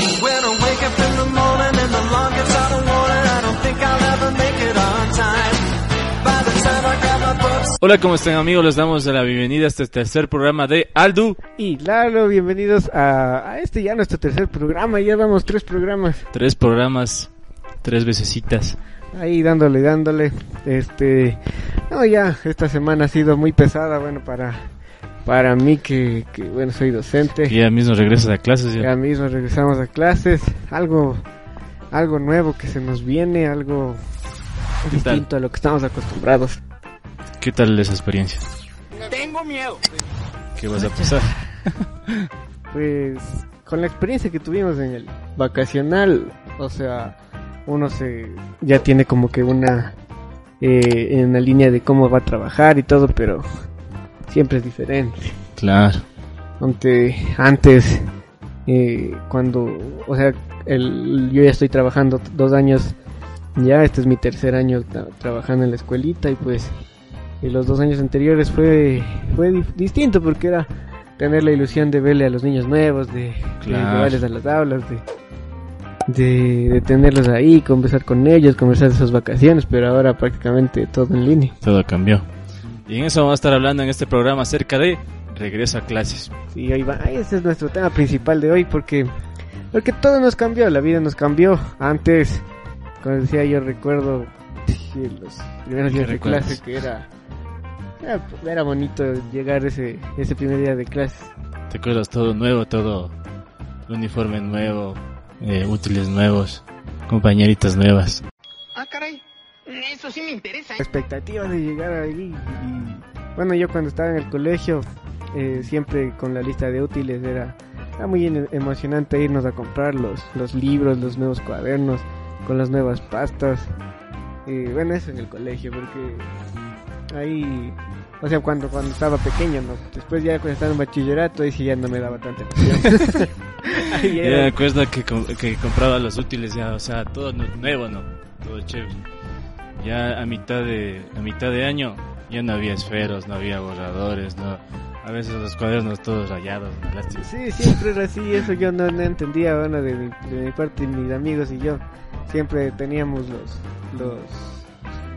When I wake up in the morning and the alarm gets out of warning, I don't think I'll ever make it on time. By the time I grab my books, Hola, ¿cómo están amigos? Les damos la bienvenida a este tercer programa de Aldu. Y Lalo, bienvenidos a, a este ya nuestro tercer programa. Ya vamos tres programas Tres programas, tres vecesitas. ahí dándole, dándole. Este, no, ya esta semana ha sido muy pesada, bueno, para para mí que, que bueno, soy docente. Que ya mismo regresas a clases ya. Ya mismo regresamos a clases. Algo, algo nuevo que se nos viene, algo distinto a lo que estamos acostumbrados. ¿Qué tal esa experiencia? tengo miedo. ¿Qué vas a pasar? Pues con la experiencia que tuvimos en el vacacional, o sea, uno se ya tiene como que una eh, en una línea de cómo va a trabajar y todo, pero siempre es diferente. Claro. Ante, antes, eh, cuando, o sea, el, yo ya estoy trabajando dos años, ya este es mi tercer año tra- trabajando en la escuelita y pues y los dos años anteriores fue, fue di- distinto porque era tener la ilusión de verle a los niños nuevos, de, llevarles a las aulas, de, de, de tenerlos ahí, conversar con ellos, conversar de sus vacaciones, pero ahora prácticamente todo en línea. Todo cambió. Y en eso vamos a estar hablando en este programa acerca de regreso a clases. Sí, ahí va. Ese es nuestro tema principal de hoy porque porque todo nos cambió, la vida nos cambió. Antes, como decía yo recuerdo los primeros ¿Qué días de clase que era era, era bonito llegar ese ese primer día de clase. ¿Te acuerdas? Todo nuevo, todo uniforme nuevo, eh, útiles nuevos, compañeritas nuevas. Eso sí me interesa. La expectativa de llegar ahí y bueno, yo cuando estaba en el colegio eh, siempre con la lista de útiles era era muy emocionante irnos a comprar los, los libros, los nuevos cuadernos, con las nuevas pastas. Y bueno, eso en el colegio, porque ahí, o sea, cuando, cuando estaba pequeño, ¿no? Después ya cuando estaba en bachillerato, ahí sí ya no me daba tanta Yo era- me acuerdo que, que compraba los útiles ya, o sea, todo nu- nuevo, ¿no? Todo chévere. Ya a mitad de a mitad de año ya no había esferos, no había borradores, no. A veces los cuadernos todos rayados. Lástima. Sí, siempre era así, eso yo no, no entendía, bueno, de mi, de mi parte, mis amigos y yo, siempre teníamos los, los,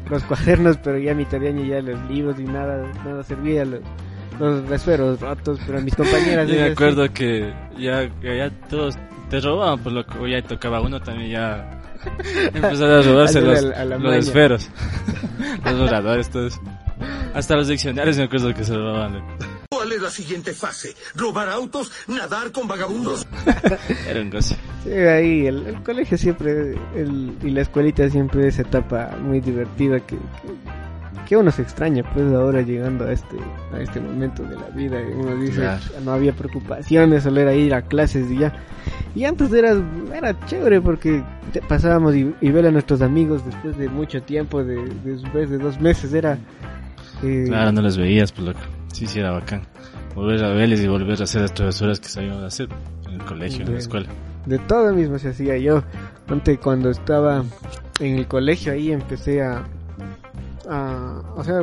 los cuadernos, pero ya a mitad de año ya los libros y nada, nada servía, los, los esferos rotos, pero mis compañeras... Yo me acuerdo que ya, ya, ya todos te robaban, por lo que ya tocaba uno también ya empezaron a robarse los, a la- los esferos, los todos. Hasta los diccionarios me acuerdo que se robaban. ¿Cuál es la siguiente fase? ¿Robar autos? ¿Nadar con vagabundos? Era un goce. Sí, ahí, el, el colegio siempre, el, y la escuelita siempre es etapa muy divertida que, que, que uno se extraña, pues ahora llegando a este, a este momento de la vida, uno dice, Claro. no había preocupaciones, solo era ir a clases y ya. Y antes era, era chévere porque pasábamos y, y ver a nuestros amigos después de mucho tiempo, de, después de dos meses, era... eh, Claro, no los veías, pues loco. Sí, sí, era bacán. Volver a verles y volver a hacer las travesuras que sabíamos hacer en el colegio, en la escuela. De todo mismo se hacía yo. Antes cuando estaba en el colegio ahí empecé a, a o sea,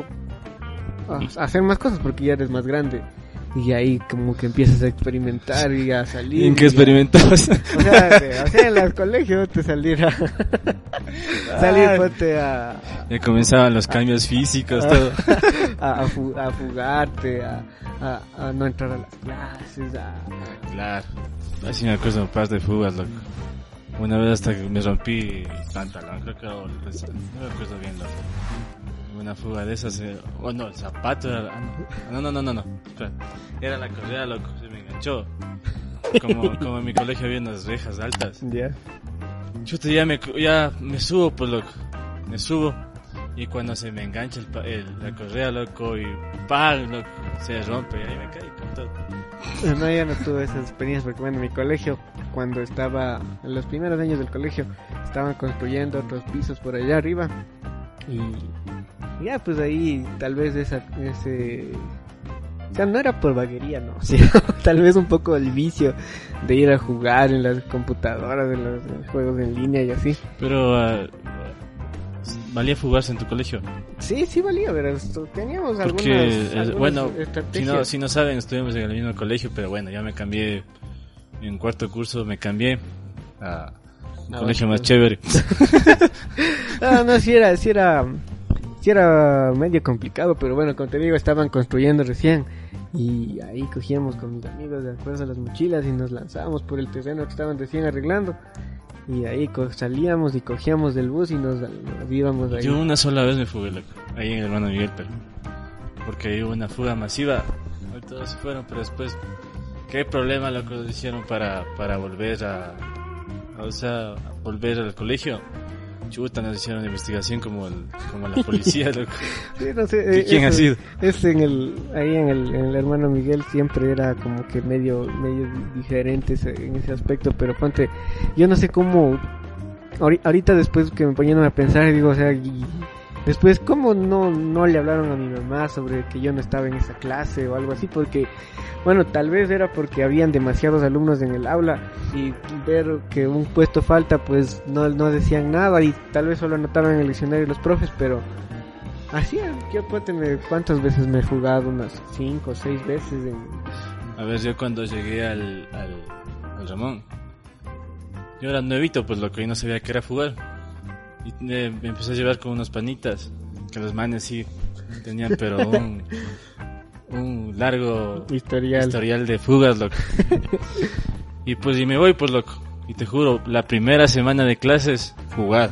a, a hacer más cosas porque ya eres más grande. Y ahí como que empiezas a experimentar y a salir. ¿En qué a- experimentabas? O sea, de- o sea, en el colegio te salir a... salir ponte a, Ya comenzaban los cambios físicos, todo. a, a, fu- a fugarte, a, a, no entrar a las clases, a... Claro. Así me acuerdo par de fugas, loco. Una vez hasta que me rompí el pantalón, creo que no me acuerdo bien, loco. Una fuga de esas, eh, oh no, el zapato era, ah, no, no, no, no, no, espera. era la correa, loco, se me enganchó. Como, como en mi colegio había unas rejas altas. Ya. Chuta, ya me, ya me subo, pues, loco. Me subo. Y cuando se me engancha el, el- la correa, loco, y ¡pam! Loco, se rompe. Y ahí me caí con todo. No, yo no tuve esas experiencias porque, bueno, en mi colegio, cuando estaba en los primeros años del colegio, estaban construyendo otros pisos por allá arriba. Y ya, pues ahí tal vez esa, ese... O sea, no era por vaguería, no. sino tal vez un poco el vicio de ir a jugar en las computadoras, en los, en los juegos en línea y así. Pero, ah, ¿valía fugarse en tu colegio? Sí, sí valía, pero teníamos algunas, Porque, eh, algunas bueno, si estrategias. no, si no saben, estuvimos en el mismo colegio, pero bueno, ya me cambié. En cuarto curso me cambié a un Ah, colegio bueno, más pues. chévere. Ah, no, sí era, sí era, sí era medio complicado, pero bueno, como te digo, estaban construyendo recién y ahí cogíamos con mis amigos de acuerdo a las mochilas y nos lanzábamos por el terreno que estaban recién arreglando y ahí salíamos y cogíamos del bus y nos, nos íbamos ahí. Yo una sola vez me fugué, loco, ahí en el hermano Miguel, pero. Porque hubo una fuga masiva. Todos se fueron, pero después. ¿Qué problema lo que hicieron para, para volver a. O sea, volver al colegio? Chuta, nos hicieron investigación como, el, como la policía, loco. Sí, no sé, ¿Y eh, quién ha sido? Es en el, ahí en el, en el hermano Miguel siempre era como que medio, medio diferente en ese aspecto, pero ponte, yo no sé cómo, ahori- ahorita después que me ponían a pensar, digo, o sea, y después cómo no, no le hablaron a mi mamá sobre que yo no estaba en esa clase o algo así, porque, bueno, tal vez era porque habían demasiados alumnos en el aula y ver que un puesto falta, pues no, no decían nada y tal vez solo anotaban en el diccionario los profes, pero Así yo cuénteme cuántas veces me he jugado, unas cinco o seis veces en... A ver, yo cuando llegué al, al, Ramón, yo era nuevito, pues lo que no sabía que era fugar. Y me, me empecé a llevar con unos panitas, que los manes sí tenían, pero un, un largo historial. historial de fugas, loco. y pues, y me voy, pues, loco. Y te juro, la primera semana de clases, jugar.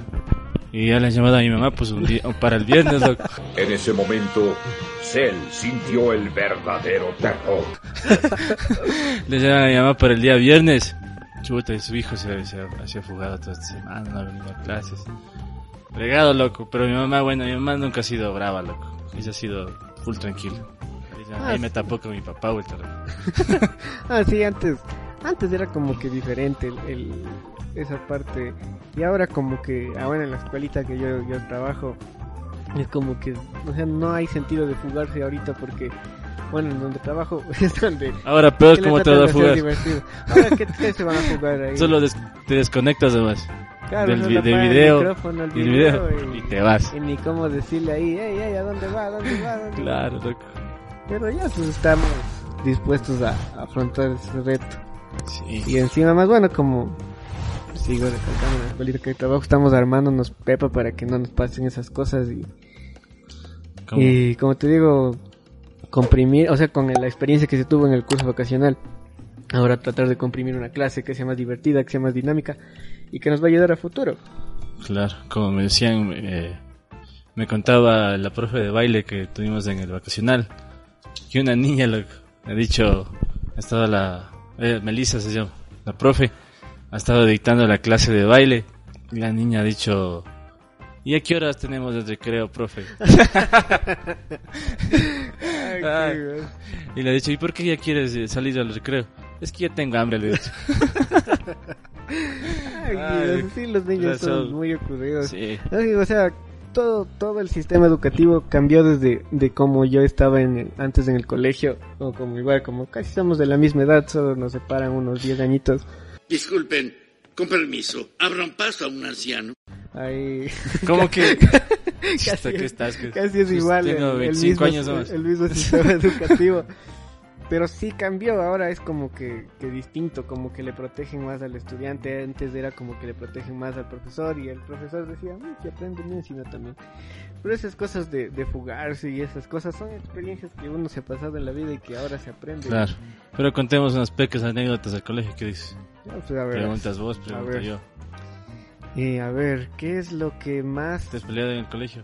Y ya le he llamado a mi mamá, pues, un día, para el viernes, loco. En ese momento, Cell sintió el verdadero terror. Le llaman a mi mamá para el día viernes. Chuta, y su hijo se, se hacía fugado toda esta semana, no ha venido a clases. Fregado, loco. Pero mi mamá, bueno, mi mamá nunca ha sido brava, loco. Ella ha sido full tranquila. Ella- Ah, ahí me sí. tapó con mi papá, loco. Ah, sí, antes, antes era como que diferente el, el- esa parte. Y ahora como que, ahora en la escuelita que yo, yo trabajo, es como que, o sea, no hay sentido de fugarse ahorita porque, bueno, en donde trabajo es donde... Ahora peor como te vas a de divertido. Ahora, ¿qué, qué se van a jugar ahí? Solo des- te desconectas además. Claro, del, del el video. el y el video. Y te vas. Y ni cómo decirle ahí, ey, ey, ¿a dónde va? ¿A dónde va? ¿A dónde va?" Claro, loco. Pero ya pues estamos dispuestos a, a afrontar ese reto. Sí. Y encima más bueno, como sigo recalcando la escuelita que trabajo, estamos armándonos pepa para que no nos pasen esas cosas y, y como te digo, comprimir, o sea, con la experiencia que se tuvo en el curso vacacional, ahora tratar de comprimir una clase que sea más divertida, que sea más dinámica y que nos va a ayudar a futuro. Claro, como me decían, eh, me contaba la profe de baile que tuvimos en el vacacional, que una niña ha dicho, ha estado la, eh, Melissa se llama, la profe, ha estado dictando la clase de baile, y la niña ha dicho, ¿y a qué horas tenemos el recreo, profe? Ay. Y le ha dicho, ¿y por qué ya quieres eh, salir al recreo? Es que ya tengo hambre, le he dicho. Ay, Ay, sí, los niños son muy ocurridos. Sí, o sea, todo, todo el sistema educativo cambió desde de como yo estaba en el- antes en el colegio, o como igual, como casi somos de la misma edad, solo nos separan unos 10 añitos. Disculpen, con permiso, abran paso a un anciano. Ahí ¿cómo que? Casi Chuta, ¿qué es- estás? ¿Qué- casi es igual Tengo el, el 25 mismo, años el mismo sistema educativo. Pero sí cambió, ahora es como que, que distinto, como que le protegen más al estudiante, antes era como que le protegen más al profesor y el profesor decía, "Mm, que aprende bien, sino también. Pero esas cosas de, de fugarse y esas cosas son experiencias que uno se ha pasado en la vida y que ahora se aprende. Claro. Pero contemos unas pequeñas anécdotas del colegio. ¿Qué dices? Pues, a ver, Preguntas vos, pregunto yo. Eh, a ver, ¿qué es lo que más... ¿Te has peleado en el colegio?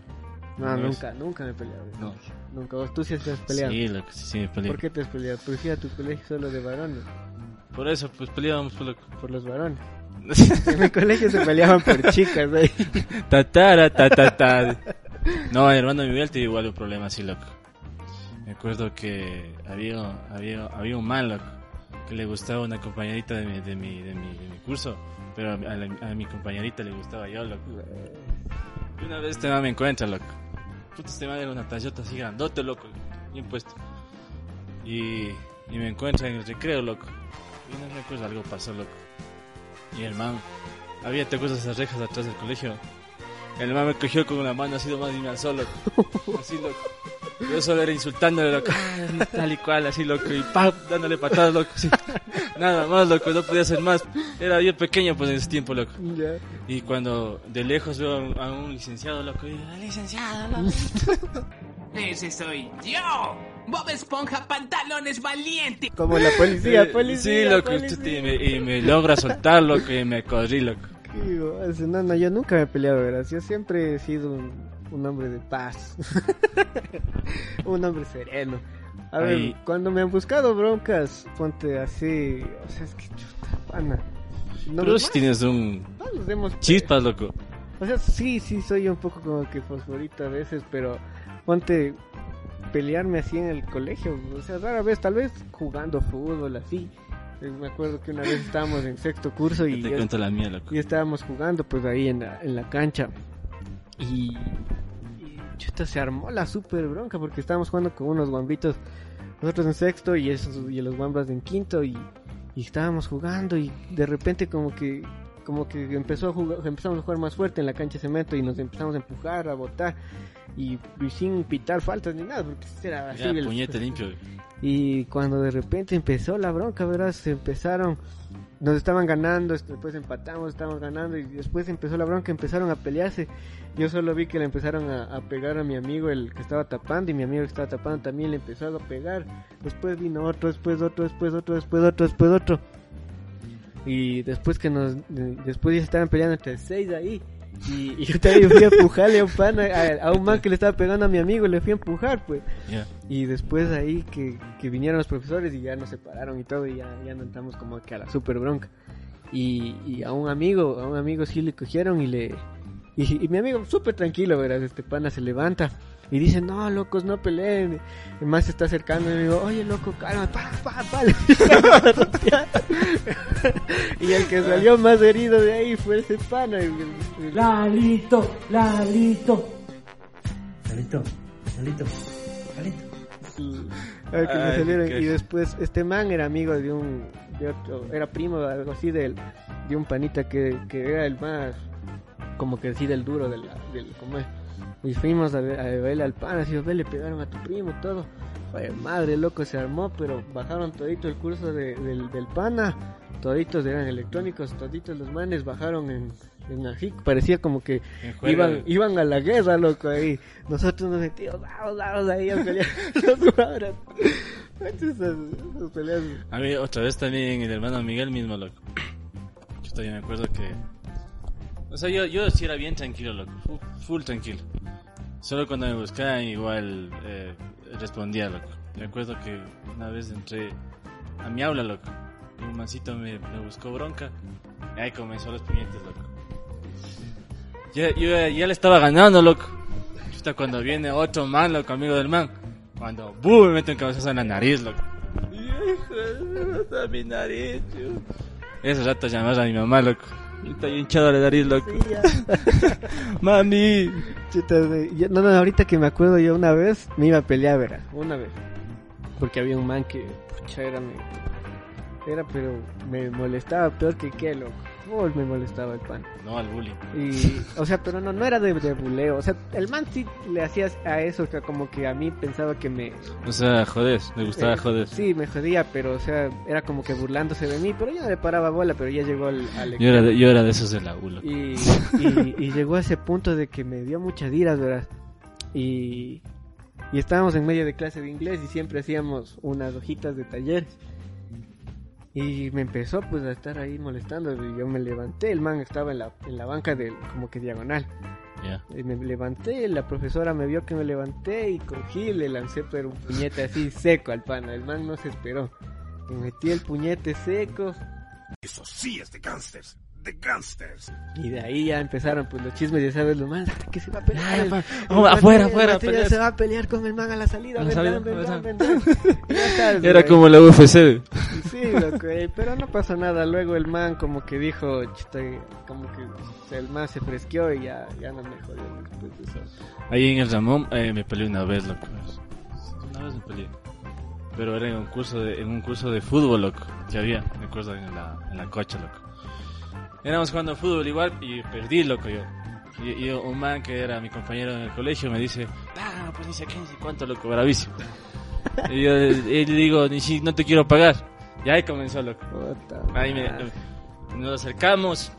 No, nunca, nunca me he peleado. No. Nunca, vos tú sí te has peleado. Sí, lo que sí, sí me peleé. ¿Por qué te has peleado? ¿Por qué a tu colegio solo de varones? Por eso, pues peleábamos por loco. Por los varones. En mi colegio se peleaban por chicas ahí. ta, tara, ta, ta, ta. No, hermano Miguel te igual un problema así, loco. Me acuerdo que había, había, había un man, loco. Que le gustaba una compañerita de mi, de mi, de mi, de mi curso, pero a, la- a mi compañerita le gustaba yo, loco. Y una vez este man me encuentra, loco. Puta, este man era una tallota así grandote, loco, bien puesto. Y, y me encuentra en el recreo, loco. Y no recuerdo, algo pasó, loco. Y el man, había, ¿te acuerdas esas rejas atrás del colegio? El man me cogió con una mano así nomás y me alzó, loco. Así, loco. Yo solo era insultándole, loco. Ah, Tal y cual, así, loco. Y ¡pam! dándole patadas, loco. así. Nada más, loco. No podía hacer más. Era yo pequeño, pues, en ese tiempo, loco. Y cuando de lejos veo a un, licenciado, loco. Y digo, "Ah, licenciado, loco. Ese soy yo. Bob Esponja, pantalones valiente. Como la policía, Eh, policía. Sí, loco. policía. Y me, y me logra soltar, loco. Y me corrí, loco. ¿Qué hace? No, no, yo nunca me he peleado, verás. Yo siempre he sido un, un hombre de paz. un hombre sereno. A ver, cuando me han buscado broncas, ponte así. O sea, es que chuta, pana. No, Pero si tienes un demos chispas, loco. O sea, sí, sí, soy un poco como que fosforito a veces, pero ponte pelearme así en el colegio. O sea, rara vez, tal vez jugando fútbol así. Eh, Me acuerdo que una vez estábamos en sexto curso y la mía, loco. y estábamos jugando pues ahí en la, en la cancha y, y chuta, se armó la super bronca porque estábamos jugando con unos guambitos nosotros en sexto y esos y los guambas en quinto y, y estábamos jugando y de repente como que como que empezó a jugar, empezamos a jugar más fuerte en la cancha de cemento y nos empezamos a empujar, a botar y, y sin pitar faltas ni nada porque era así Ya, el- puñete limpio. y cuando de repente empezó la bronca, verás, se empezaron, nos estaban ganando, después empatamos, estaban ganando y después empezó la bronca, empezaron a pelearse. Yo solo vi que le empezaron a, a pegar a mi amigo, el que estaba tapando, y mi amigo que estaba tapando también le empezó a pegar. Después vino otro, después otro, después otro, después otro, después otro. Y después que nos, de- después ya estaban peleando entre seis ahí. Y, y yo también fui a empujarle a un pana, a, a un man que le estaba pegando a mi amigo, le fui a empujar, pues. Y después ahí que, que vinieron los profesores y ya nos separaron y todo y ya, ya entramos como que a la super bronca. Y, y a un amigo, a un amigo sí le cogieron y le... Y, y mi amigo súper tranquilo, verás, este pana se levanta y dice, no, locos, no peleen. El más se está acercando y me digo, oye, loco, calma, pa, pa, pa. Le y el que salió más herido de ahí fue ese pana. Lalito, Lalito. Lalito, Lalito, Lalito. A ver, que me Ay, salieron. qué- Y después, este man era amigo de un. De otro, era primo, algo así, del, de un panita que, que era el más. Como que así del duro, del. del como es. Y fuimos a, ver, a verle al pan, así, ve, le pegaron a tu primo, todo. Oye, madre, loco, se armó, pero bajaron todito el curso de- del, del pana. Toditos eran electrónicos, toditos los manes bajaron en, en así, parecía como que iban, iban a la guerra, loco, ahí. Nosotros nos metíamos, vamos, vamos, ahí a pelear peleas. A mí otra vez también el hermano Miguel mismo, loco. Yo todavía me acuerdo que... O sea, yo, yo sí era bien tranquilo, loco. Full, full tranquilo. Solo cuando me buscaban igual eh, respondía, loco. Me acuerdo que una vez entré a mi aula, loco. Y un mancito me, me buscó bronca. Y ahí comenzó los puñetes, loco. Ya, yo ya, le estaba ganando, loco. Justo cuando viene otro man, loco, amigo del man. Cuando, ¡boom! Me mete un cabezazo en la nariz, loco. Hijo, mi nariz, tío. Ese rato llamaba a mi mamá, loco. Está hinchado la nariz, loco. Mami. Chuta, de- yo- no, no, ahorita que me acuerdo yo una vez me iba a pelear, verá, una vez. Porque había un man que, pucha, era, me, era, pero me molestaba peor que qué, loco. Me molestaba el pan. No al bullying. Y, o sea, pero no, no era de, de buleo. O sea, el man sí le hacía a eso, sea, como que a mí pensaba que me... O sea, jodes, me gustaba eh, joder. Sí, me jodía, pero, o sea, era como que burlándose de mí. Pero yo no le paraba bola, pero ya llegó al... al Yo era, de, yo era de esos de la U, loco. y, y, y llegó a ese punto de que me dio muchas iras, ¿verdad? Y, y estábamos en medio de clase de inglés y siempre hacíamos unas hojitas de talleres. Y me empezó pues a estar ahí molestando y yo me levanté, el man estaba en la, en la banca del como que diagonal. Ya. Y me levanté, la profesora me vio que me levanté y cogí le lancé pero un puñete así seco al pana. El man no se esperó. Me metí el puñete seco Eso sí es de gangsters. Gangsters. Y de ahí ya empezaron pues los chismes, ya sabes, lo más que se va a pelear. El- el vamos, man- afuera, el afuera, se va a pelear con el man a la salida. Vendrán, vendrán, vendrán. sabes, Era güey. como la UFC. Sí, loco, eh, pero no pasó nada. Luego el man como que dijo, chuta, como que el man se fresqueó y ya, ya no me jodió después de eso. Ahí en el Ramón eh, me peleé una vez, loco. Una vez me peleé. Pero era en un curso de, en un curso de fútbol, loco. Que había, me acuerdo, en la, en la cocha, loco. Éramos jugando fútbol igual y perdí, loco, yo. Y, y un man que era mi compañero en el colegio me dice, ah, pues ni sé qué, ni sé cuánto, loco, bravísimo. y yo y le digo, ni si no te quiero pagar. Y ahí comenzó, loco. Ahí me, nos acercamos.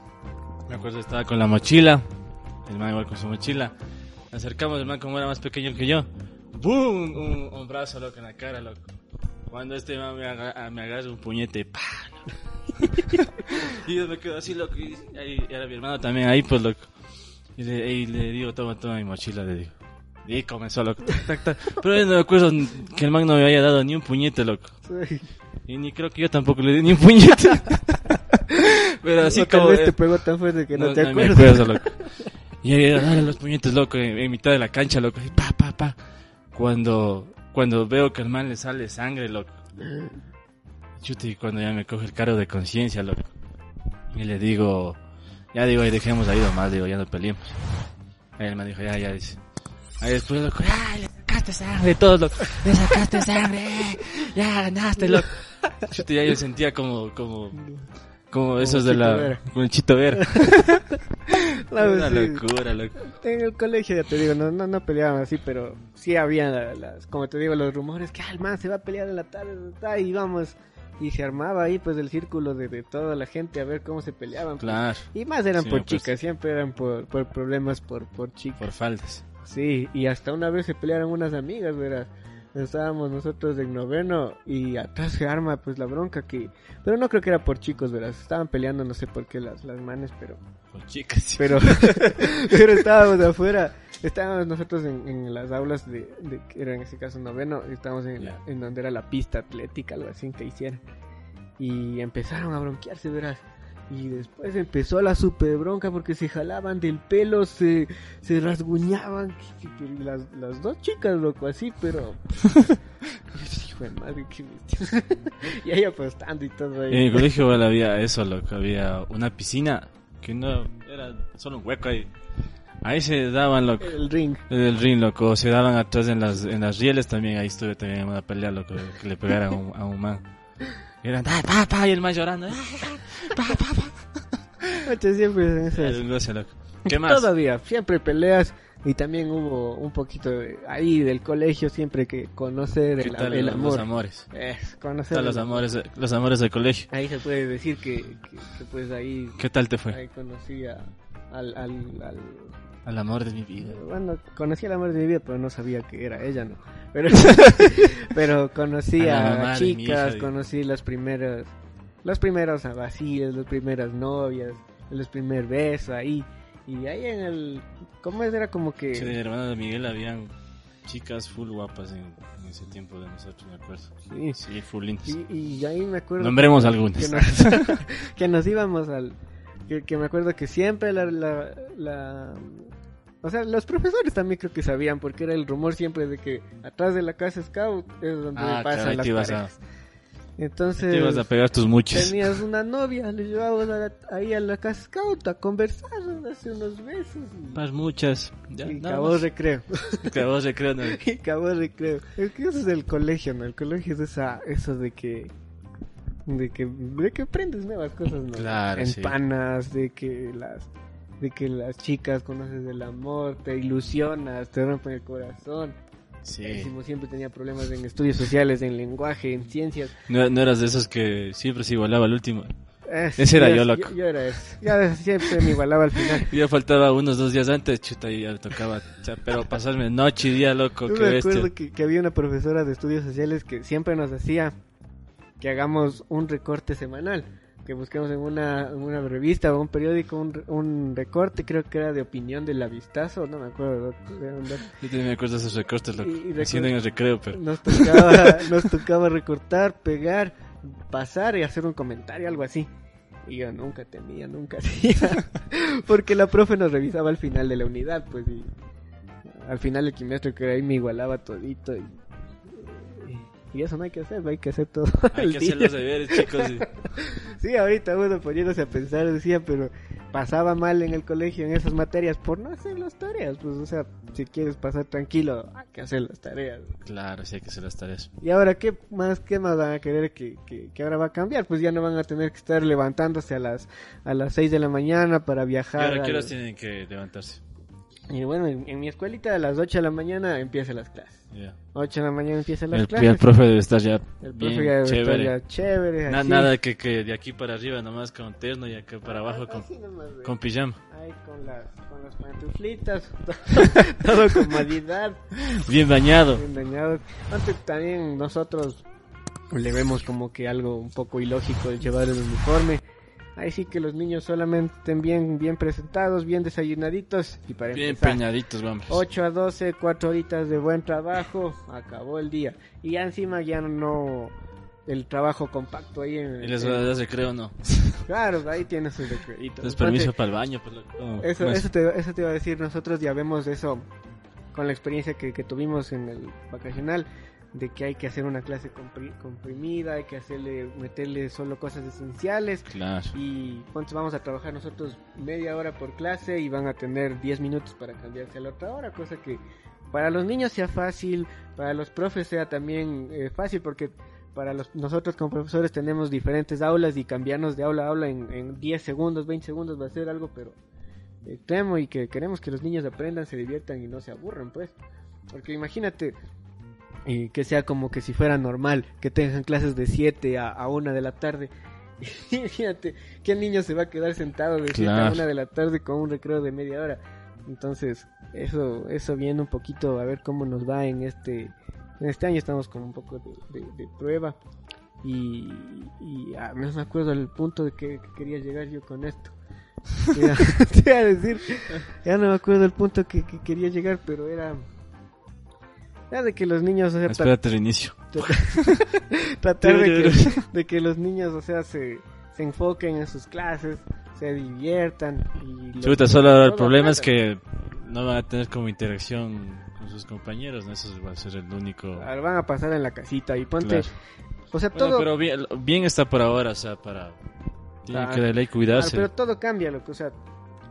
Me acuerdo estaba con la mochila. El man igual con su mochila. Nos acercamos, el man como era más pequeño que yo. ¡Boom! Un, un brazo loco en la cara, loco. Cuando este man me, aga- me agarra un puñete, ¡pa! loco. y yo me quedo así, loco. Y ahí era mi hermano también ahí, pues, loco. Y le, y le digo, toma, toma mi mochila, le digo. Y comenzó, loco. tac, tac, tac. Pero yo no me acuerdo que el man no me haya dado ni un puñete, loco. Sí. Y ni creo que yo tampoco le di ni un puñete. Pero así como... eh, te pegó tan fuerte que no, te me acuerdas. acuerdo, loco. Y ahí dale los puñetes, loco, en, en mitad de la cancha, loco. Así, pa, pa, pa. Cuando, cuando veo que al man le sale sangre, loco. Chuti, cuando ya me coge el cargo de conciencia, loco. Y le digo, ya digo, ahí dejemos ahí nomás, digo, ya no peleemos. Ahí el man dijo, ya, ya, dice. Ahí después, loco, ya, le sacaste sangre, todos, loco. Le sacaste sangre, ya ganaste, loco. Chuti, ya yo sentía como, como, como esos de la, Vera. el chito vera. No, Una sí. locura, loco. En el colegio, ya te digo, no, no, no peleaban así, pero sí había la- las, como te digo, los rumores que ah, el man se va a pelear en la tarde, ta, y vamos. Y se armaba ahí pues el círculo de, de toda la gente a ver cómo se peleaban. pues. Claro, Y más eran Sí, por pues. chicas, siempre eran por, por problemas por, por chicas. por faltas. Sí, y hasta una vez se pelearon unas amigas, verás. Estábamos nosotros en noveno y atrás se arma pues la bronca que... Pero no creo que era por chicos, verás. Estaban peleando, no sé por qué las, las manes, pero... Por chicas. Pero, pero estábamos afuera, estábamos nosotros en, en las aulas de, era en ese caso noveno, estábamos en, la- en donde era la pista atlética, algo así que hicieron. Y empezaron a bronquearse, verás. Y después empezó la super bronca porque se jalaban del pelo, se, se rasguñaban. Las, las dos chicas, loco, así, pero... Hijo de madre, qué bestia. y ahí apostando y todo ahí. En el colegio igual había eso, loco. Había una piscina que no era solo un hueco ahí. Ahí se daban, loco. El ring. El ring, loco. Se daban atrás en las, en las rieles también. Ahí estuve también en una pelea, loco. Que le pegaran a un, a un man. Y eran, "Ah, pa, pa", y el man llorando. "Ah, pa, pa, pa". Oye, siempre un loco. ¿Qué más? Todavía, siempre peleas y también hubo un poquito de- ahí del colegio siempre que conocer ¿Qué el, tal el los, amor. los amores? Es, ¿Qué conocer los el- amores, los amores del colegio? Ahí se puede decir que, que, que, pues ahí, ¿Qué tal te fue? ahí conocí a- al, al, al- Al amor de mi vida. bueno, conocí al amor de mi vida, pero no sabía que era ella, ¿no? Pero, pero conocí A chicas, hija, conocí las primeras, los primeros vaciles, las primeras novias, los primeros besos ahí. Y ahí en el, ¿cómo es? Era como que... Sí, de hermano de Miguel habían chicas full guapas en, en ese tiempo de nosotros, me acuerdo. Sí. Sí, full lindas. Y, y ahí me acuerdo Nombremos que, algunas. que nos, que nos íbamos al que, que me acuerdo que siempre la, la, la- o sea los profesores también creo que sabían porque era el rumor siempre de que atrás de la casa scout es donde Ah, pasan las te ibas a, parejas entonces te ibas a pegar tus muchos. tenías una novia le llevabas a la- ahí a la casa scout a conversar a hacer unos besos y, Más muchas. Ya, y acabó más. recreo Acabó recreo, no. y acabó el recreo. Es que eso es el colegio, ¿no? El colegio es esa, eso de que, de que, de que aprendes nuevas cosas, ¿no? Claro, En sí. panas, de que las, de que las chicas conoces el amor, te ilusionas, te rompen el corazón. Sí. Pésimo, siempre tenía problemas en estudios sociales, en lenguaje, en ciencias. No, no eras de esos que siempre se igualaba al último. Eh, Ese era yo, loco. Yo, yo era ese. Ya siempre me igualaba al final. Ya faltaba unos dos días antes, chuta, y ya tocaba. o sea, pero pasarme noche y día, loco, Yo qué me bestia. acuerdo que, que había una profesora de estudios sociales que siempre nos hacía que hagamos un recorte semanal, que busquemos en una, en una revista o un periódico un, un recorte, creo que era de opinión del avistazo, no me acuerdo. Yo también me acuerdo de esos recortes, loco. Y- en el recreo, pero. Nos tocaba, nos tocaba recortar, pegar, pasar y hacer un comentario, algo así. Y yo nunca tenía, nunca hacía. Porque la profe nos revisaba al final de la unidad, pues, y al final del trimestre que ahí me igualaba todito. Y, y, Y eso no hay que hacer, hay que hacer todo. Hay el que hacer día. los deberes, chicos. y- Sí, ahorita uno poniéndose a pensar decía, pero pasaba mal en el colegio en esas materias por no hacer las tareas. Pues, o sea, si quieres pasar tranquilo, hay que hacer las tareas. Claro, sí hay que hacer las tareas. Y ahora, ¿qué más, qué más van a querer que, que, que ahora va a cambiar? Pues ya no van a tener que estar levantándose a las, a las 6 de la mañana para ¿Qué viajar. hora, qué al- horas tienen que levantarse? Y bueno, en, en mi escuelita a las 8 de la mañana empiezan las clases. Ya. 8 de la mañana empiezan las El, clases. el profe debe estar ya El bien profe ya debe estar chévere. ya chévere. Na- así. nada que, que de aquí para arriba nomás con terno y acá para abajo con, nomás, con pijama. Ahí con las, con las pantuflitas, todo con comodidad, Bien bañado. bien dañado. Antes también nosotros le vemos como que algo un poco ilógico el llevar el uniforme. Ahí sí que los niños solamente estén bien, bien presentados, bien desayunaditos y para Bien empezar, peñaditos, vamos. 8 a 12, 4 horitas de buen trabajo, acabó el día. Y ya encima ya no el trabajo compacto ahí en, Y va a dar recreo, no. Claro, ahí tienes sus recreditos. Les permiso para el baño. Pues, loco. ¿Cómo- Eso, es? eso, te, eso te iba a decir, nosotros ya vemos eso con la experiencia que, que tuvimos en el vacacional, de que hay que hacer una clase compri- comprimida, hay que hacerle, meterle solo cosas esenciales Claro. y ¿cuántos vamos a trabajar nosotros? Media hora por clase y van a tener 10 minutos para cambiarse a la otra hora, cosa que para los niños sea fácil, para los profes sea también eh, fácil porque para los, nosotros como profesores tenemos diferentes aulas y cambiarnos de aula a aula en, en 10 segundos, 20 segundos va a ser algo pero extremo y que queremos que los niños aprendan, se diviertan y no se aburran pues. Porque imagínate y que sea como que si fuera normal, que tengan clases de 7 a, a 1 de la tarde. Imagínate, ¿qué niño se va a quedar sentado de 7 a Claro. 1 de la tarde con un recreo de media hora? Entonces, eso eso viene un poquito a ver cómo nos va en este en este año estamos con un poco de, de- de prueba y, y ah, no me acuerdo el punto de que, que quería llegar yo con esto. Te iba- te iba a decir, ya no me acuerdo el punto que, que quería llegar, pero era era de que los niños o sea, Espérate, reinicio. tratar de que, de que los niños, o sea, se, se enfoquen en sus clases, se diviertan. Y Chuta, solo ahora el problema es que no van a tener como interacción con sus compañeros, ¿no? Eso va a ser el único... Ah, Van a pasar en la casita y ponte. Claro. O sea, Bueno, todo. pero bien, bien está por ahora, o sea, para... Tiene Claro. que de ley Ah, cuidarse. pero todo cambia, lo que, o sea,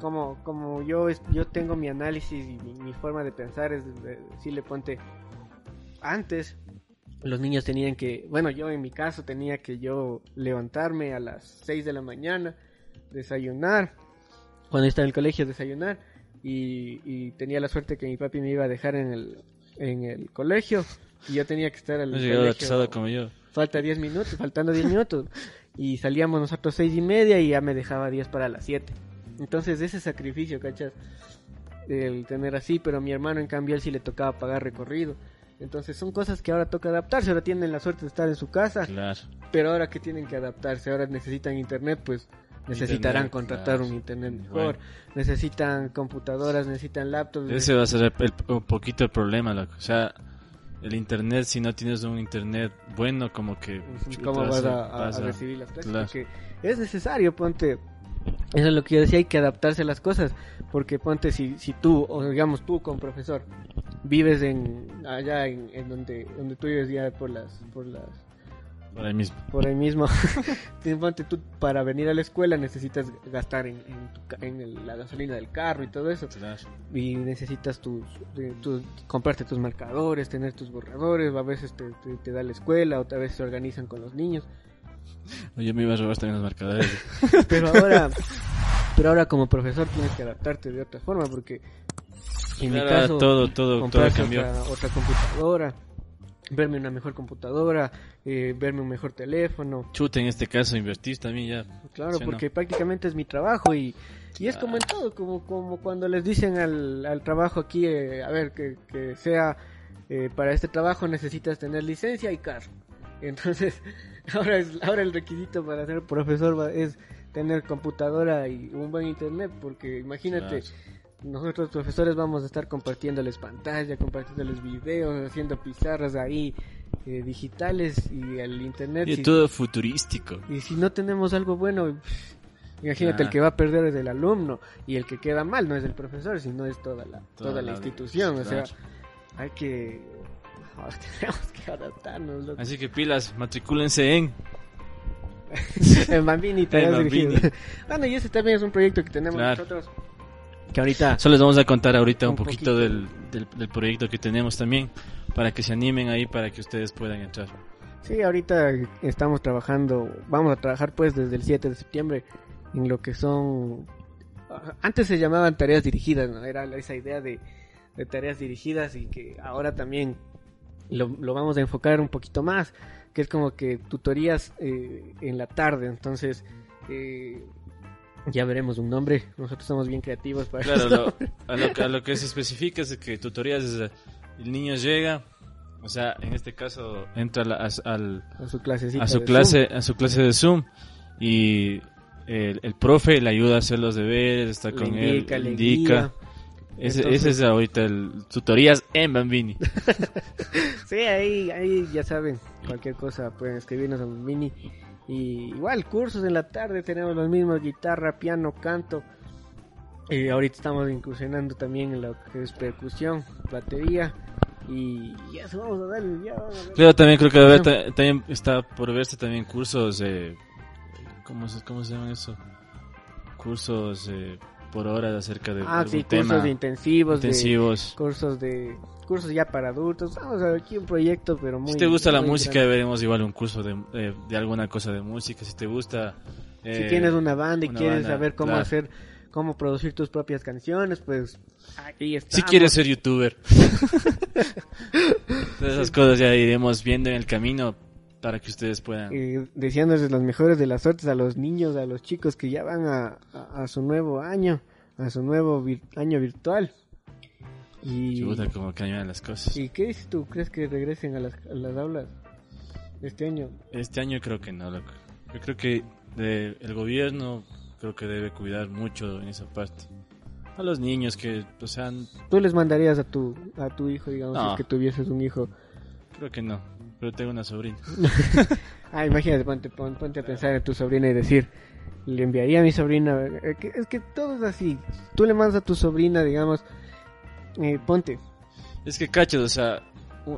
como, como yo, yo tengo mi análisis y mi, mi forma de pensar es de- decirle, ponte, antes los niños tenían que, bueno, yo en mi caso tenía que yo levantarme a las 6 de la mañana, desayunar, cuando estaba en el colegio desayunar, y, y tenía la suerte que mi papi me iba a dejar en el, en el colegio, y yo tenía que estar al No colegio- como yo. falta 10 minutos, faltando 10 minutos. Y salíamos nosotros seis y media y ya me dejaba 10 para las 7. Entonces ese sacrificio, ¿cachas? El tener así, pero a mi hermano en cambio él sí le tocaba pagar recorrido. Entonces son cosas que ahora toca adaptarse, ahora tienen la suerte de estar en su casa, Claro. pero ahora que tienen que adaptarse, ahora necesitan internet, pues necesitarán Internet, contratar claro. un internet mejor, Bueno. necesitan computadoras, necesitan laptops. Ese va a ser el- el- un poquito el problema, loco. O sea, el internet, si no tienes un internet bueno, como que... cómo vas a, a- vas a a- recibir las clases claro. porque es necesario ponte eso es lo que yo decía hay que adaptarse a las cosas porque ponte si, si tú o digamos tú como profesor vives en allá en, en donde donde tú vives ya por las por las Por ahí mismo. por ahí mismo tú para venir a la escuela necesitas gastar en, en, tu en el- la gasolina del carro y todo eso Claro. y necesitas tus, de- tus- comprarte tus marcadores, tener tus borradores, a veces te, te, te da la escuela, otra vez se organizan con los niños, Oye, me iba a robar también los marcadores. pero ahora, pero ahora como profesor tienes que adaptarte de otra forma porque en mi Claro, caso todo, todo, todo cambió. otra, otra computadora, verme una mejor computadora, eh, verme un mejor teléfono, Chuta, en este caso, invertís también ya. Claro, ¿Sí o no? porque prácticamente es mi trabajo y, y es como en todo, como, como cuando les dicen al, al trabajo aquí, eh, a ver, que, que sea, eh, para este trabajo necesitas tener licencia y carro. Entonces, ahora, es, ahora el requisito para ser profesor va- es tener computadora y un buen internet, porque imagínate, nosotros profesores vamos a estar compartiéndoles pantalla, compartiéndoles videos, haciendo pizarras ahí eh, digitales y el internet. Y si- todo futurístico. y si no tenemos algo bueno, imagínate Ah. el que va a perder es el alumno y el que queda mal no es el profesor, sino es toda la toda, la, la- institución, o sea, hay que tenemos que adaptarnos, loco. Así que pilas, matricúlense en. en Bambini, En Bambini. Bueno, y ese también es un proyecto que tenemos Claro. nosotros. Que ahorita Solo les vamos a contar ahorita un, Un poquito, poquito. Del, del, del proyecto que tenemos también, para que se animen ahí, para que ustedes puedan entrar. Sí, ahorita estamos trabajando, vamos a trabajar pues desde el 7 de septiembre en lo que son... Antes se llamaban tareas dirigidas, ¿no? Era esa idea de, de tareas dirigidas y que ahora también lo, lo vamos a enfocar un poquito más, que es como que tutorías eh, en la tarde, entonces eh, ya veremos un nombre, nosotros somos bien creativos para Claro, lo- a, lo, que- a lo que se especifica es que tutorías es, el niño llega, o sea, en este caso entra a, la- a- al, a su a su clase a su clase de Zoom y el, el profe le ayuda a hacer los deberes, está Le con indica, él, le indica. Ese, Entonces- ese es ahorita el tutorías en Bambini. Sí, ahí, ahí ya saben, cualquier cosa pueden escribirnos a Mini. Y igual, cursos en la tarde tenemos los mismos, guitarra, piano, canto. Y ahorita estamos incursionando también en lo que es percusión, batería. Y ya eso vamos a darle, ya vamos a darle. Claro, también creo que a también está por verse también cursos de ¿cómo se, cómo se llaman eso? Cursos eh, por hora acerca de Ah, sí, tema cursos de intensivos, de- intensivos. cursos de cursos ya para adultos. Vamos a ver aquí un proyecto, pero muy si te gusta la música, grande. veremos igual un curso de, de, de alguna cosa de música. Si te gusta. Si eh, tienes una banda y una quieres banda, saber cómo claro. hacer, cómo producir tus propias canciones, pues aquí. Si quieres ser youtuber. Todas esas cosas ya iremos viendo en el camino para que ustedes puedan. eh, deseándoles las mejores de las suertes a los niños, a los chicos que ya van a, a- a su nuevo año, a su nuevo vir- año virtual. Y, Chuta, como las cosas. ¿Y qué dices tú? ¿Crees que regresen a las, a las aulas este año? Este año creo que no, loco. Yo creo que de- el gobierno creo que debe cuidar mucho en esa parte. A los niños que, o sea, ¿Tú les mandarías a tu, a tu hijo, digamos, si No. es que tuvieses un hijo? creo que no. Pero tengo una sobrina. Ah, imagínate, ponte, pon- ponte a pensar en tu sobrina y decir, le enviaría a mi sobrina. eh, Es que todo es así. Tú le mandas a tu sobrina, digamos, eh, ponte. Es que cachas, o sea,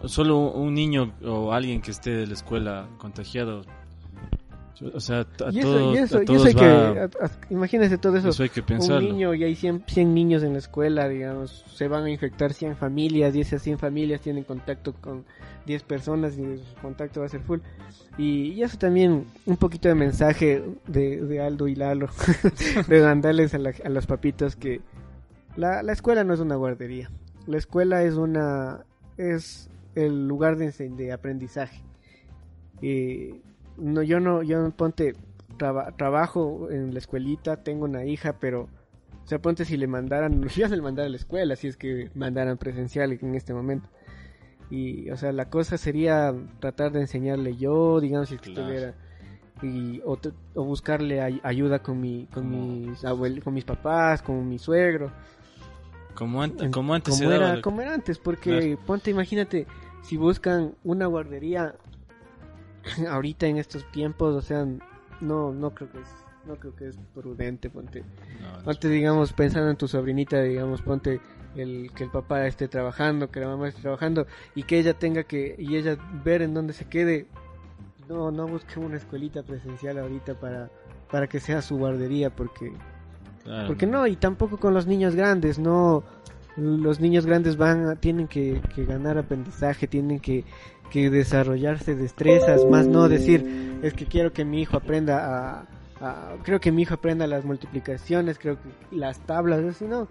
solo un niño o alguien que esté de la escuela contagiado. O sea, a Y eso, todos, y eso, a y todos eso hay que, va- a- a- imagínese todo eso. eso hay que un niño y hay 100, 100 niños en la escuela, digamos, se van a infectar 100 familias y esas 100 familias tienen contacto con 10 personas y el contacto va a ser full. Y, y eso también, un poquito de mensaje de, de Aldo y Lalo, de mandarles a, la- a los papitos que la, la escuela no es una guardería, la escuela es una es el lugar de, de aprendizaje. Y no, yo no, yo ponte, traba- trabajo en la escuelita, tengo una hija, pero, o sea, ponte si le mandaran, yo le mandara a la escuela, si es que mandaran presencial en este momento. Y, o sea, la cosa sería tratar de enseñarle yo, digamos, si es que Claro. tuviera, y, o, o buscarle ay- ayuda con, mi, con, mis con mis papás, con mi suegro. Como, an- como antes como era, como era antes, porque ponte, imagínate, si buscan una guardería ahorita en estos tiempos, o sea, no, no creo que es, no creo que es prudente, ponte. No. Ponte, digamos, pensando en tu sobrinita, digamos, ponte el que el papá esté trabajando, que la mamá esté trabajando y que ella tenga que y ella ver en dónde se quede. No, no busque una escuelita presencial ahorita para para que sea su guardería porque Claro, porque no, y tampoco con los niños grandes, no. Los niños grandes van, tienen que, que ganar aprendizaje, tienen que, que desarrollarse destrezas, más no decir, es que quiero que mi hijo aprenda a, creo que mi hijo aprenda las multiplicaciones, creo que las tablas, así no.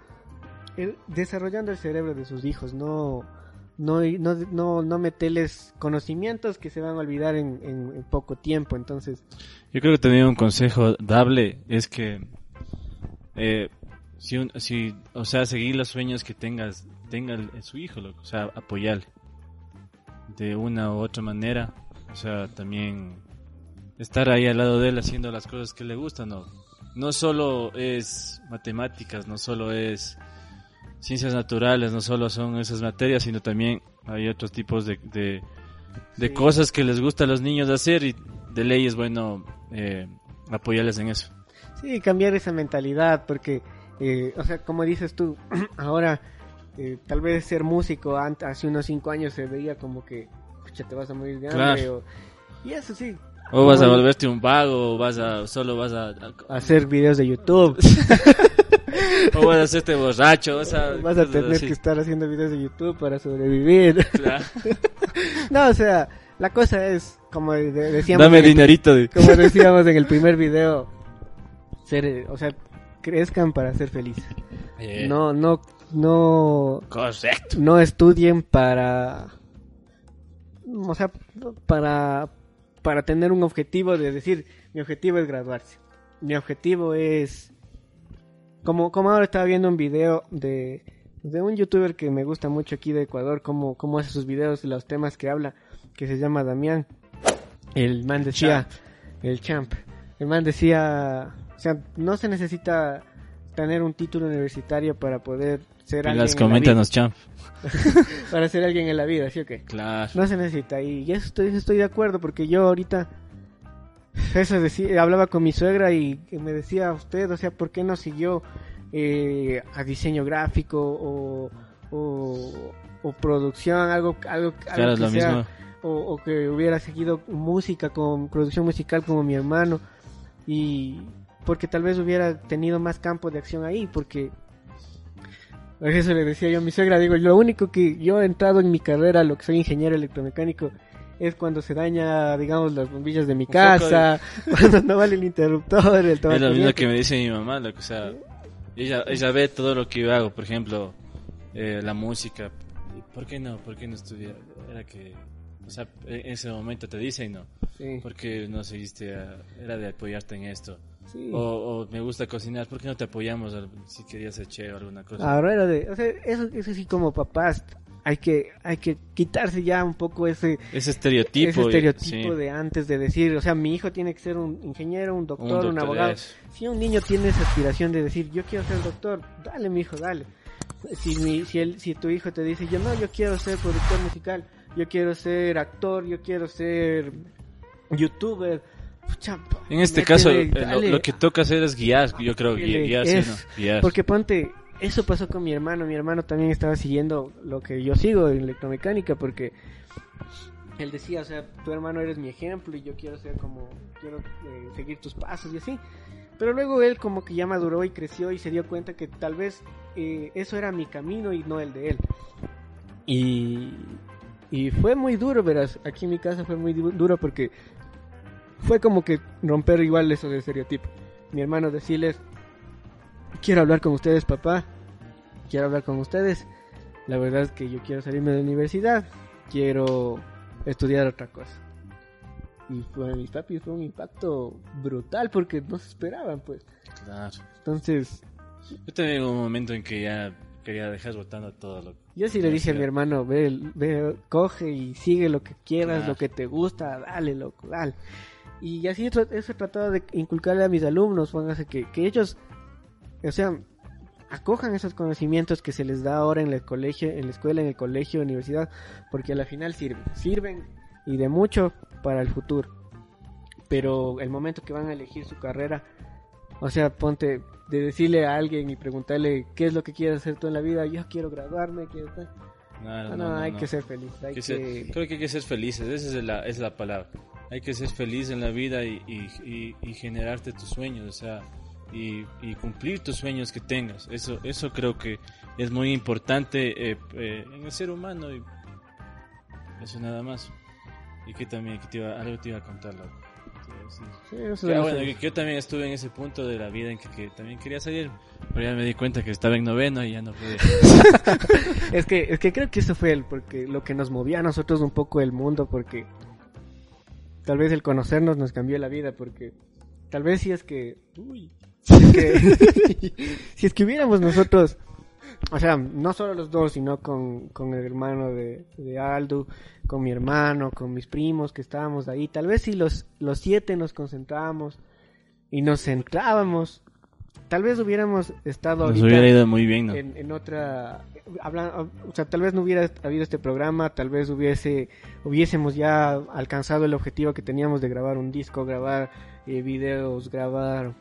El- desarrollando el cerebro de sus hijos, no, no, no, no, no meterles conocimientos que se van a olvidar en, en- poco tiempo, entonces, Yo creo que también un consejo dable es que eh, si, un- si, o sea, seguir los sueños que tengas, tenga su hijo, loco, o sea, apoyarle de una u otra manera, o sea, también estar ahí al lado de él haciendo las cosas que le gustan, no, no solo es matemáticas, no solo es ciencias naturales, no solo son esas materias, sino también hay otros tipos de, de, de Sí. cosas que les gusta a los niños hacer y de ley es bueno eh, apoyarles en eso. Sí, cambiar esa mentalidad, porque, eh, o sea, como dices tú, ahora eh, tal vez ser músico hace unos cinco años se veía como que, pucha, te vas a morir de hambre. Claro. o- y eso sí, O vas a volverte un vago, o vas a, solo vas a, a- hacer videos de YouTube. o vas a hacerte borracho, o sea, Vas a tener así. que estar haciendo videos de YouTube para sobrevivir. Claro. no, o sea, la cosa es, como de- de- decíamos, Dame el- dinerito de... como decíamos en el primer video, ser, o sea, crezcan para ser felices. No, no, no, Correcto. no estudien para, o sea, para, para tener un objetivo de decir, mi objetivo es graduarse. Mi objetivo es, como, como ahora estaba viendo un video de, de un youtuber que me gusta mucho aquí de Ecuador, cómo, cómo hace sus videos, los temas que habla, que se llama Damián. El man decía, el champ, el man decía, o sea, no se necesita tener un título universitario para poder ser alguien Las coméntanos, champ. para ser alguien en la vida, ¿sí o qué? Claro. No se necesita y eso estoy, estoy de acuerdo porque yo ahorita eso decía, hablaba con mi suegra y me decía usted, o sea, ¿por qué no siguió eh, a diseño gráfico o, o, o producción, algo, algo, Claro, que lo sea, mismo. o, o que hubiera seguido música con producción musical como mi hermano y porque tal vez hubiera tenido más campo de acción ahí porque eso le decía yo a mi suegra, digo, lo único que yo he entrado en mi carrera, lo que soy ingeniero electromecánico, es cuando se daña, digamos, las bombillas de mi Un casa, cuando no vale el interruptor, el Es lo mismo que me dice mi mamá, lo que, o sea, ella, ella ve todo lo que yo hago, por ejemplo, eh, la música. ¿Por qué no? ¿Por qué no estudiar? Era que, o sea, en ese momento te dicen no. Sí, ¿Por qué no seguiste? a- era de apoyarte en esto. Sí. O, o me gusta cocinar, ¿por qué no te apoyamos si querías o alguna cosa? Ahora era de, o sea, eso, eso sí como papás, hay que, hay que quitarse ya un poco ese, Ese estereotipo. ese estereotipo sí, de antes de decir, o sea, mi hijo tiene que ser un ingeniero, un doctor, un, doctor, abogado. Si un niño tiene esa aspiración de decir, yo quiero ser doctor, dale, mi hijo, dale. Si, mi, si, el, si tu hijo te dice, yo no, yo quiero ser productor musical, yo quiero ser actor, yo quiero ser youtuber, En este métele, caso, eh, lo, que toca hacer es guiar, yo creo, guiar, sí, es- ¿no? Guiar. Porque ponte, eso pasó con mi hermano. Mi hermano también estaba siguiendo lo que yo sigo en electromecánica porque él decía, o sea, tu hermano eres mi ejemplo y yo quiero ser como, quiero eh, seguir tus pasos y así. Pero luego él como que ya maduró y creció y se dio cuenta que tal vez eh, eso era mi camino y no el de él. Y, y fue muy duro, verás, aquí en mi casa fue muy du- duro porque fue como que romper igual eso de estereotipo. Mi hermano decirles, quiero hablar con ustedes, papá. Quiero hablar con ustedes. La verdad es que yo quiero salirme de la universidad. Quiero estudiar otra cosa. Y para mis papis fue un impacto brutal porque no se esperaban, pues. Claro. Entonces, Yo también hubo un momento en que ya quería dejar botando todo lo yo sí le dije a mi hermano, ve, ve, coge y sigue lo que quieras, Claro. lo que te gusta, dale, loco, dale. Y así eso he tratado de inculcarle a mis alumnos, póngase que, que ellos, o sea, acojan esos conocimientos que se les da ahora en el colegio, en la escuela, en el colegio, universidad, porque a la final sirven, sirven y de mucho para el futuro. Pero el momento que van a elegir su carrera, o sea, ponte de decirle a alguien y preguntarle qué es lo que quieres hacer tú en la vida, yo quiero graduarme, quiero tal. No, No, no, hay que ser feliz, hay Hay que que... ser- creo que hay que ser felices, esa es la, es la palabra. Hay que ser feliz en la vida y, y, y- y generarte tus sueños, o sea, y, y cumplir tus sueños que tengas. Eso, eso creo que es muy importante eh, eh, en el ser humano y eso nada más. Y que también, que te iba, algo te iba a contar, loco. Decir. Sí, eso Que, bueno, que- que yo también estuve en ese punto de la vida en que, que también quería salir, pero ya me di cuenta que estaba en noveno y ya no pude. Es que, es que creo que eso fue el, porque lo que nos movía a nosotros un poco el mundo, porque tal vez el conocernos nos cambió la vida, porque tal vez si es que, uy, si es que, si es que hubiéramos nosotros, o sea, no solo los dos, sino con, con el hermano de, de Aldo, con mi hermano, con mis primos que estábamos ahí, tal vez si los, los siete nos concentrábamos y nos centrábamos, tal vez hubiéramos estado Nos hubiera ido muy bien, ¿no? en, en otra hablan- o sea tal vez no hubiera habido este programa tal vez hubiese hubiésemos ya alcanzado el objetivo que teníamos de grabar un disco grabar eh, videos grabar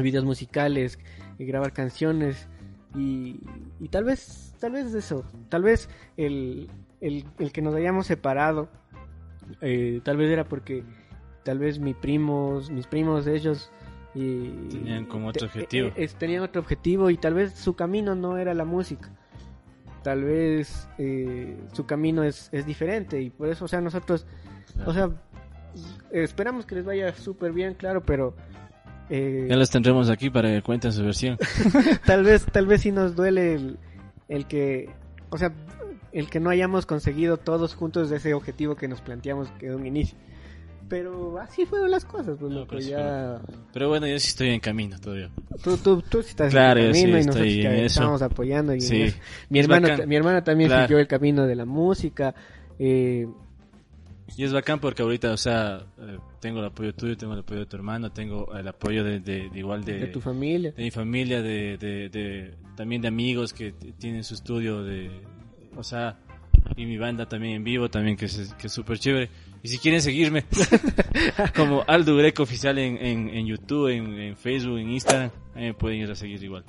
videos musicales y grabar canciones Y, y tal vez, tal vez eso, tal vez el, el, el que nos hayamos separado, eh, tal vez era porque tal vez mis primos, mis primos de ellos y Tenían como otro objetivo. eh, eh, tenían otro objetivo y tal vez su camino no era la música. Tal vez eh, su camino es, es diferente y por eso, o sea, nosotros, o sea, esperamos que les vaya súper bien, claro, pero eh, Ya los tendremos aquí para que cuenten su versión. tal vez, tal vez sí nos duele el, el que, o sea, el que no hayamos conseguido todos juntos ese objetivo que nos planteamos que de un inicio. Pero así fueron las cosas, pues No, loco, pero ya... Pero bueno, yo sí estoy en camino todavía. Tú, tú, tú sí estás Claro, en sí camino y nosotros en eso. estamos apoyando. Y Sí. Mi, Es hermano, bacán. mi hermana también Claro. siguió el camino de la música. Eh, Y es bacán porque ahorita, o sea, eh, tengo el apoyo tuyo, tengo el apoyo de tu hermano, tengo el apoyo de, de- de igual de, de tu familia. de mi familia, de, de, también de amigos que tienen su estudio, de, o sea, y mi banda también en vivo, también que es que es súper chévere. Y si quieren seguirme, como Aldo Greco Oficial en, en, en YouTube, en, en Facebook, en Instagram, ahí me pueden ir a seguir igual.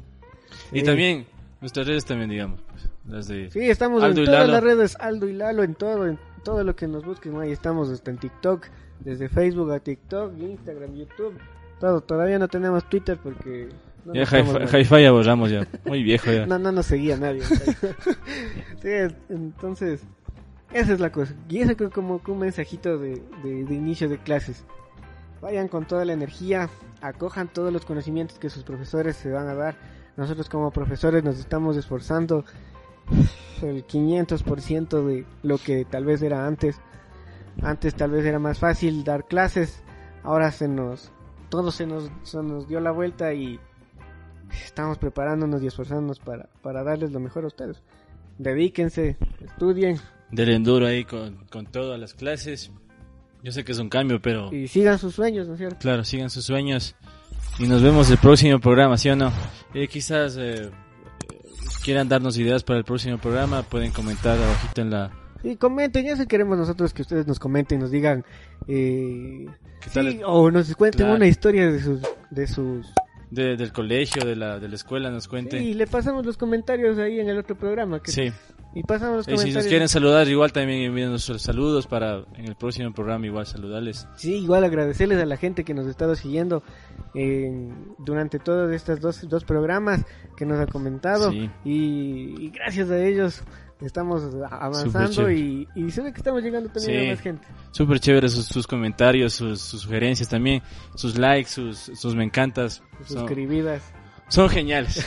Y también, nuestras redes también, digamos, pues, las de... Sí, estamos Aldo en todas las redes, Aldo y Lalo, en todo, en todo lo que nos busquen. Ahí estamos hasta en TikTok, desde Facebook a TikTok, Instagram, YouTube. Todo, todavía no tenemos Twitter porque... No, Ya Hi-Fi Hi-Fi ya borramos ya, muy viejo ya. no, no nos seguía nadie. sí, es- entonces, esa es la cosa. Y ese creo como un mensajito de, de, de inicio de clases. Vayan con toda la energía, acojan todos los conocimientos que sus profesores se van a dar. Nosotros como profesores nos estamos esforzando el 500% de lo que tal vez era antes. Antes tal vez era más fácil dar clases, ahora se nos todo se nos, se nos dio la vuelta y estamos preparándonos y esforzándonos para, para darles lo mejor a ustedes. Dedíquense, estudien Del enduro ahí con, con todas las clases. Yo sé que es un cambio, pero y sigan sus sueños, ¿no es cierto? claro, sigan sus sueños. Y nos vemos el próximo programa, ¿sí o no? Eh, quizás eh, quieran darnos ideas para el próximo programa, pueden comentar abajito en la... Y comenten, eso queremos nosotros que ustedes nos comenten, nos digan eh, ¿Qué tal sí, o nos cuenten Claro. una historia de sus de sus de- del colegio, de la, de la escuela, nos y cuenten. le pasamos los comentarios ahí en el otro programa que- Sí. Y pasamos los Y si comentarios nos quieren saludar, igual también envíen nuestros saludos para en el próximo programa igual saludarles. Sí, igual agradecerles a la gente que nos ha estado siguiendo eh, durante todos estos dos, dos programas que nos ha comentado Sí. y, y gracias a ellos estamos avanzando y, y se ve que estamos llegando también Sí. a más gente. Súper chévere sus, sus comentarios, sus, sus sugerencias también, sus likes, sus, sus me encantas. Suscribidas. son geniales.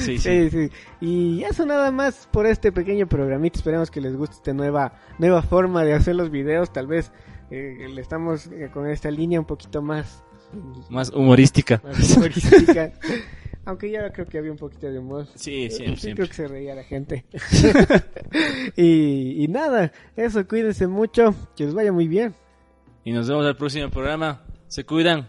sí, sí. Sí, sí. Y eso nada más por este pequeño programita. Esperemos que les guste esta nueva, nueva forma de hacer los videos. Tal vez eh, le estamos eh, con esta línea un poquito más, Más humorística. más humorística. Aunque ya creo que había un poquito de humor. Sí, Sí, siempre, siempre. creo que se reía la gente. y, y nada, eso, cuídense mucho, que les vaya muy bien. Y nos vemos al próximo programa. Se cuidan.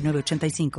906985.